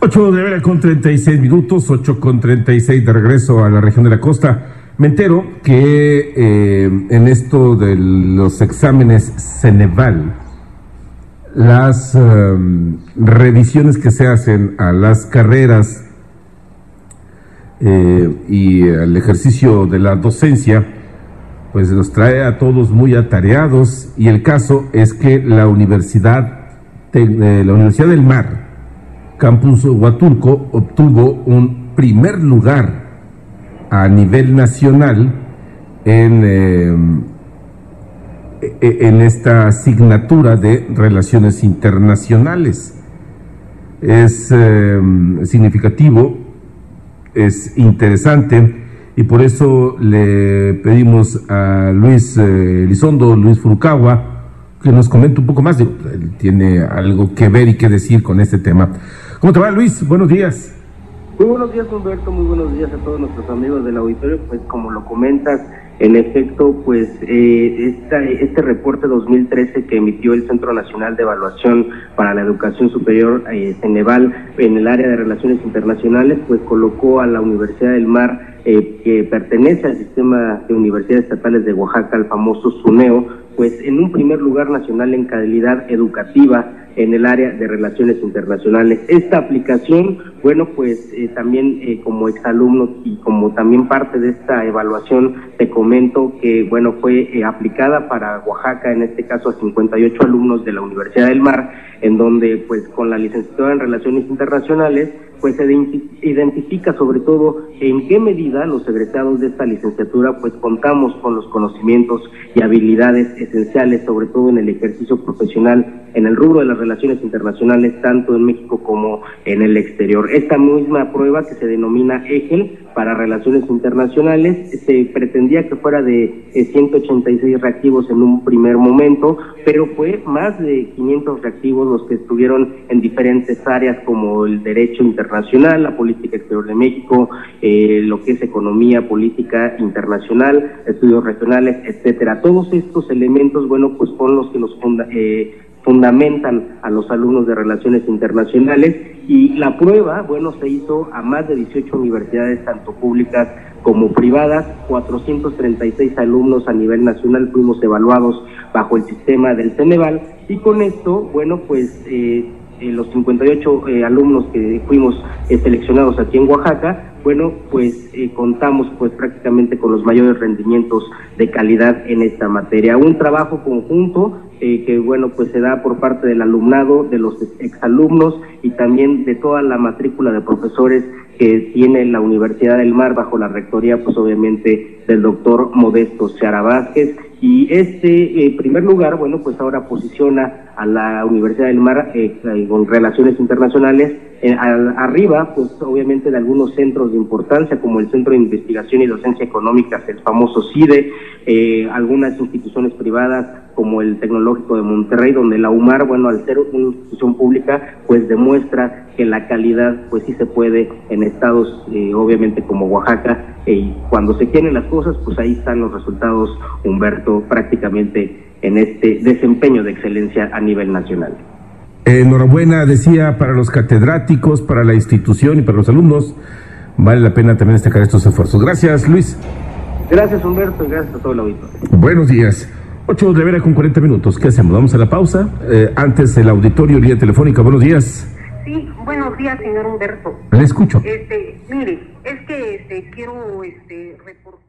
8 de vera con 36 minutos, 8 con 36 de regreso a la región de la costa. Me entero que eh, en esto de los exámenes Ceneval, las um, revisiones que se hacen a las carreras eh, y al ejercicio de la docencia, pues los trae a todos muy atareados y el caso es que la Universidad, eh, la Universidad del Mar, Campus Huatulco obtuvo un primer lugar a nivel nacional en, eh, e-, en esta asignatura de relaciones internacionales. Es eh, significativo, es interesante y por eso le pedimos a Luis eh, Luis Furukawa, que nos comente un poco más. él tiene algo que ver y que decir con este tema. ¿Cómo te va, Luis? Buenos días. Muy buenos días, Humberto. Muy buenos días a todos nuestros amigos del auditorio. Pues como lo comentas, en efecto, pues eh, este reporte 2013 que emitió el Centro Nacional de Evaluación para la Educación Superior, eh, Ceneval, en el área de Relaciones Internacionales, pues colocó a la Universidad del Mar, eh, que pertenece al sistema de universidades estatales de Oaxaca, al famoso SUNEO, pues en un primer lugar nacional en calidad educativa en el área de relaciones internacionales. Esta aplicación, bueno, pues eh, también eh, como exalumnos y como también parte de esta evaluación, te comento que, bueno, fue eh, aplicada para Oaxaca, en este caso a 58 alumnos de la Universidad del Mar, en donde, pues, con la licenciatura en relaciones internacionales, pues se identifica sobre todo en qué medida los egresados de esta licenciatura pues contamos con los conocimientos y habilidades esenciales, sobre todo en el ejercicio profesional en el rubro de las relaciones internacionales, tanto en México como en el exterior. Esta misma prueba que se denomina EGEL para relaciones internacionales se pretendía que fuera de 186 eh, reactivos en un primer momento, pero fue más de 500 reactivos los que estuvieron en diferentes áreas como el derecho internacional la política exterior de México, eh, lo que es economía, política internacional, estudios regionales, etcétera. Todos estos elementos, bueno, pues son los que nos eh, fundamentan a los alumnos de relaciones internacionales. Y la prueba, bueno, se hizo a más de 18 universidades, tanto públicas como privadas, 436 alumnos a nivel nacional fuimos evaluados bajo el sistema del Ceneval. Y con esto, bueno, pues eh, eh, los 58 eh, alumnos que fuimos eh, seleccionados aquí en Oaxaca, bueno, pues contamos pues prácticamente con los mayores rendimientos de calidad en esta materia. Un trabajo conjunto que bueno pues se da por parte del alumnado, de los exalumnos y también de toda la matrícula de profesores que tiene la Universidad del Mar bajo la rectoría pues obviamente del doctor Modesto Seara Vázquez. Y este eh, primer lugar, bueno, pues ahora posiciona a la Universidad del Mar eh, con relaciones internacionales eh, arriba, pues obviamente de algunos centros de importancia como el Centro de Investigación y Docencia Económica, el famoso CIDE, eh, algunas instituciones privadas como el Tecnológico de Monterrey, donde la UMAR, bueno, al ser una institución pública, pues demuestra que la calidad, pues sí se puede en estados, obviamente como Oaxaca, y cuando se quieren las cosas, pues ahí están los resultados, Humberto, prácticamente en este desempeño de excelencia a nivel nacional. Enhorabuena, decía, para los catedráticos, para la institución y para los alumnos. Vale la pena también destacar estos esfuerzos. Gracias, Luis. Gracias, Humberto, y gracias a todo el auditorio. Buenos días. 8 de vera con 40 minutos. ¿Qué hacemos? Vamos a la pausa. Eh, antes el auditorio, vía telefónica. Buenos días. Sí, buenos días, señor Humberto. Le escucho. Este, mire, es que este, quiero este, reportar.